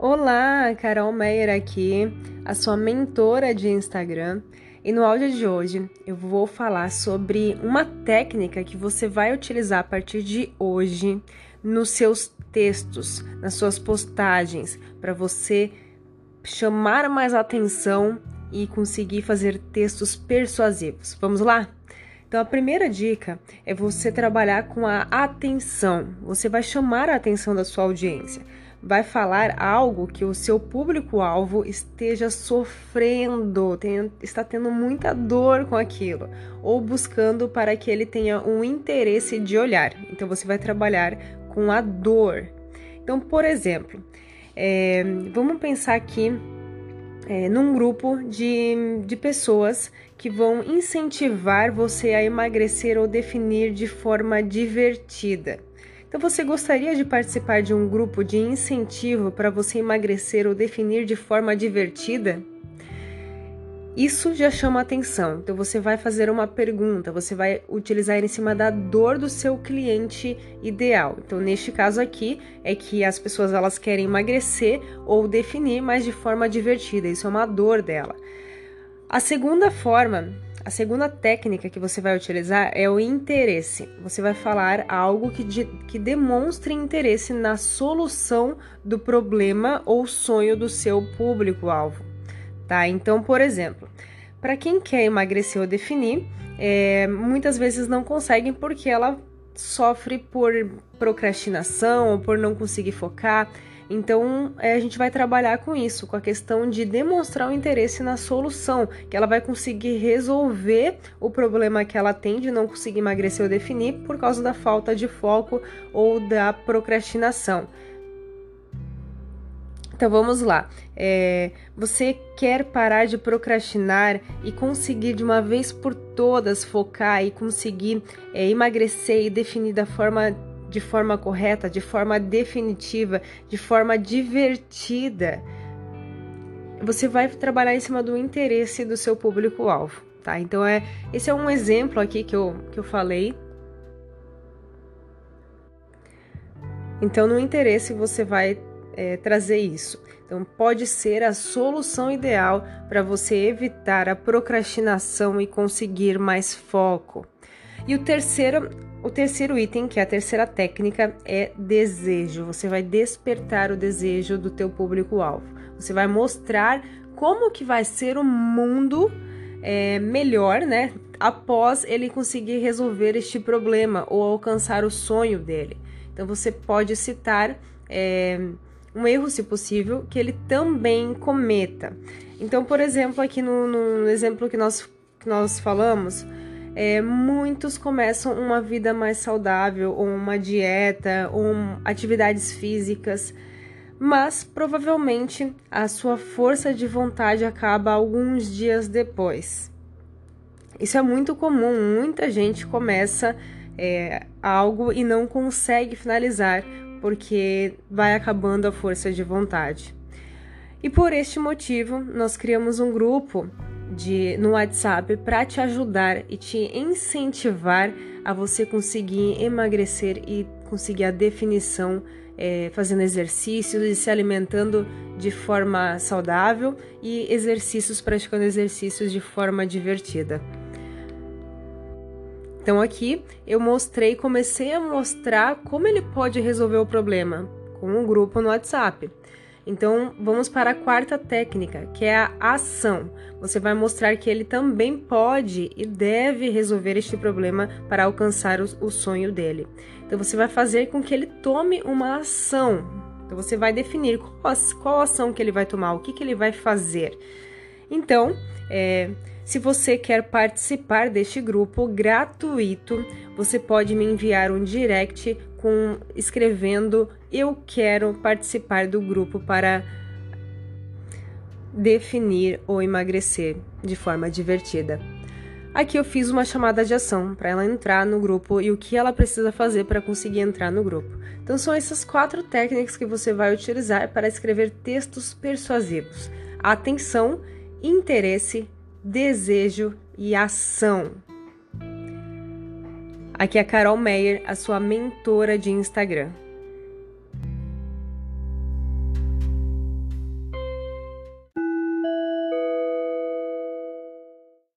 Olá, Carol Meyer aqui, a sua mentora de Instagram. E no áudio de hoje eu vou falar sobre uma técnica que você vai utilizar a partir de hoje nos seus textos, nas suas postagens, para você chamar mais atenção e conseguir fazer textos persuasivos. Vamos lá? Então, a primeira dica é você trabalhar com a atenção. Você vai chamar a atenção da sua audiência vai falar algo que o seu público-alvo esteja sofrendo, está tendo muita dor com aquilo, ou buscando para que ele tenha um interesse de olhar. Então você vai trabalhar com a dor. Então, por exemplo, é, vamos pensar aqui é, num grupo de, de pessoas que vão incentivar você a emagrecer ou definir de forma divertida. Então, você gostaria de participar de um grupo de incentivo para você emagrecer ou definir de forma divertida? Isso já chama atenção. Então, você vai fazer uma pergunta, você vai utilizar em cima da dor do seu cliente ideal. Então, neste caso aqui, é que as pessoas elas querem emagrecer ou definir, mas de forma divertida. Isso é uma dor dela. A segunda forma a segunda técnica que você vai utilizar é o interesse. Você vai falar algo que, de, que demonstre interesse na solução do problema ou sonho do seu público-alvo. Tá? Então, por exemplo, para quem quer emagrecer ou definir, é, muitas vezes não conseguem porque ela sofre por procrastinação ou por não conseguir focar. Então, é, a gente vai trabalhar com isso, com a questão de demonstrar o interesse na solução, que ela vai conseguir resolver o problema que ela tem de não conseguir emagrecer ou definir por causa da falta de foco ou da procrastinação. Então vamos lá. É, você quer parar de procrastinar e conseguir de uma vez por todas focar e conseguir é, emagrecer e definir da forma de forma correta, de forma definitiva, de forma divertida, você vai trabalhar em cima do interesse do seu público-alvo, tá? Então, é, esse é um exemplo aqui que eu, que eu falei. Então, no interesse, você vai é, trazer isso. Então, pode ser a solução ideal para você evitar a procrastinação e conseguir mais foco. E o terceiro o terceiro item, que é a terceira técnica, é desejo. Você vai despertar o desejo do teu público-alvo. Você vai mostrar como que vai ser o mundo é, melhor, né? Após ele conseguir resolver este problema ou alcançar o sonho dele. Então você pode citar é, um erro, se possível, que ele também cometa. Então, por exemplo, aqui no, no exemplo que nós, que nós falamos, é, muitos começam uma vida mais saudável, ou uma dieta, ou atividades físicas, mas provavelmente a sua força de vontade acaba alguns dias depois. Isso é muito comum, muita gente começa é, algo e não consegue finalizar porque vai acabando a força de vontade. E por este motivo, nós criamos um grupo de no WhatsApp para te ajudar e te incentivar a você conseguir emagrecer e conseguir a definição é, fazendo exercícios e se alimentando de forma saudável e exercícios praticando exercícios de forma divertida. Então aqui eu mostrei, comecei a mostrar como ele pode resolver o problema com um grupo no WhatsApp. Então, vamos para a quarta técnica, que é a ação. Você vai mostrar que ele também pode e deve resolver este problema para alcançar o, sonho dele. Então, você vai fazer com que ele tome uma ação. Então, você vai definir qual, qual ação que ele vai tomar, o que, que ele vai fazer. Então, é, se você quer participar deste grupo gratuito, você pode me enviar um direct com escrevendo eu quero participar do grupo para definir ou emagrecer de forma divertida. Aqui eu fiz uma chamada de ação para ela entrar no grupo e o que ela precisa fazer para conseguir entrar no grupo. Então são essas quatro técnicas que você vai utilizar para escrever textos persuasivos: atenção, interesse, desejo e ação. Aqui é a Carol Meyer, a sua mentora de Instagram.